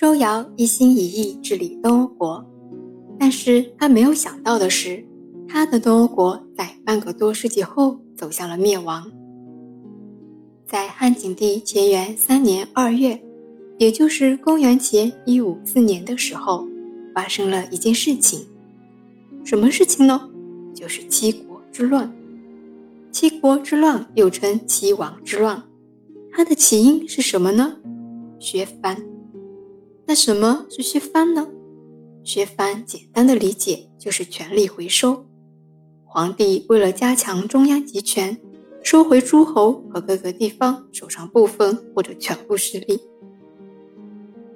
周尧一心一意治理东欧国，但是他没有想到的是，他的东欧国在半个多世纪后走向了灭亡。在汉景帝乾元三年二月，也就是公元前一五四年的时候，发生了一件事情。什么事情呢？就是七国之乱。七国之乱又称七王之乱，它的起因是什么呢？削藩。那什么是削藩呢？削藩简单的理解就是权力回收。皇帝为了加强中央集权，收回诸侯和各个地方手上部分或者全部势力。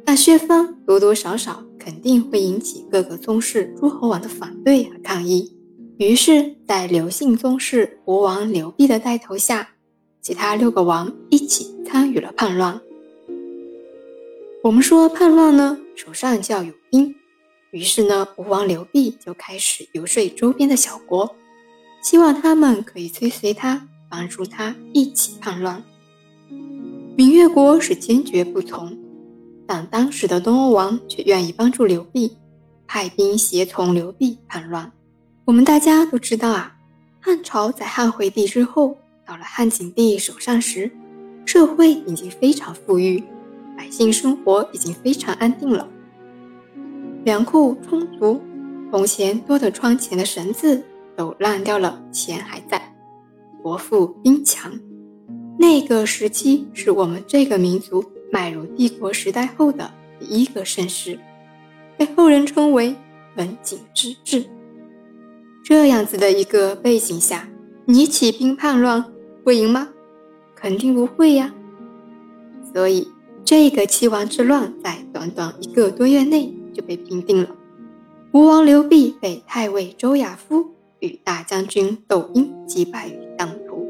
那削藩多多少少肯定会引起各个宗室诸侯王的反对和抗议。于是，在刘姓宗室国王刘濞的带头下，其他六个王一起参与了叛乱。我们说叛乱呢，手上就要有兵。于是呢，吴王刘濞就开始游说周边的小国，希望他们可以追随他，帮助他一起叛乱。闽越国是坚决不从，但当时的东欧王却愿意帮助刘濞，派兵协同刘濞叛乱。我们大家都知道啊，汉朝在汉惠帝之后，到了汉景帝手上时，社会已经非常富裕，百姓生活已经非常安定了，粮库充足，铜钱多的窗前的绳子都烂掉了，钱还在，国富兵强。那个时期是我们这个民族迈入帝国时代后的第一个盛世，被后人称为文景之治。这样子的一个背景下，你起兵叛乱会赢吗？肯定不会呀。所以，这个七王之乱在短短一个多月内就被平定了。吴王刘濞被太尉周亚夫与大将军窦婴击败于当涂。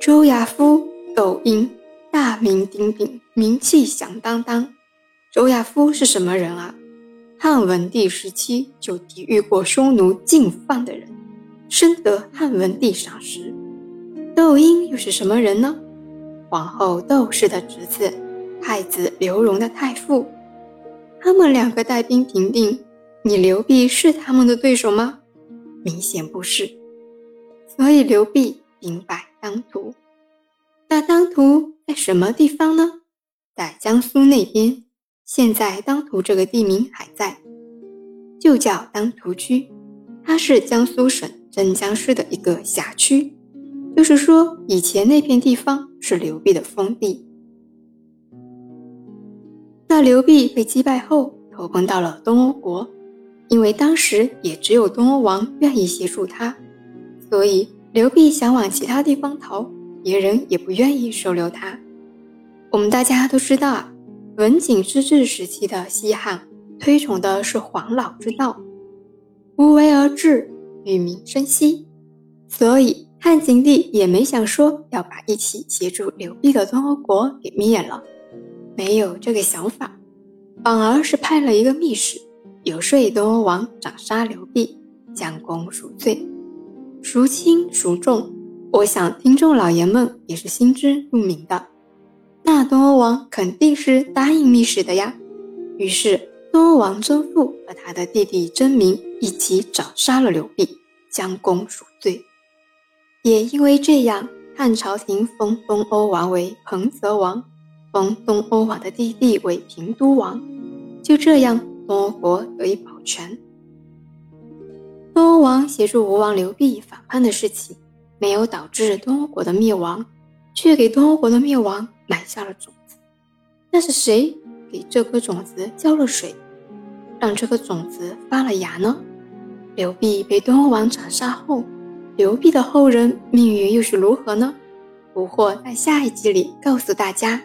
周亚夫、窦婴大名鼎鼎，名气响当当。周亚夫是什么人啊？汉文帝时期就抵御过匈奴进犯的人，深得汉文帝赏识。窦婴又是什么人呢？皇后窦氏的侄子，太子刘荣的太傅。他们两个带兵平定，你刘濞是他们的对手吗？明显不是。所以刘濞兵败当涂。那当涂在什么地方呢？在江苏那边。现在当涂这个地名还在，就叫当涂区，它是江苏省镇江市的一个辖区。就是说，以前那片地方是刘濞的封地。那刘濞被击败后，投奔到了东欧国，因为当时也只有东欧王愿意协助他，所以刘濞想往其他地方逃，别人也不愿意收留他。我们大家都知道啊。文景之治时期的西汉推崇的是黄老之道，无为而治，与民生息。所以汉景帝也没想说要把一起协助刘濞的东欧国给灭了，没有这个想法，反而是派了一个密使游说东欧王斩杀刘濞，将功赎罪，孰轻孰重？我想听众老爷们也是心知肚明的。那东欧王肯定是答应密使的呀。于是东欧王曾父和他的弟弟曾明一起斩杀了刘濞，将功赎罪。也因为这样，汉朝廷封东欧王为彭泽王，封东欧王的弟弟为平都王。就这样，东欧国得以保全。东欧王协助吴王刘濞反叛的事情，没有导致东欧国的灭亡，却给东欧国的灭亡。埋下了种子，那是谁给这颗种子浇了水，让这颗种子发了芽呢？刘濞被东欧王斩杀后，刘辟的后人命运又是如何呢？不惑在下一集里告诉大家。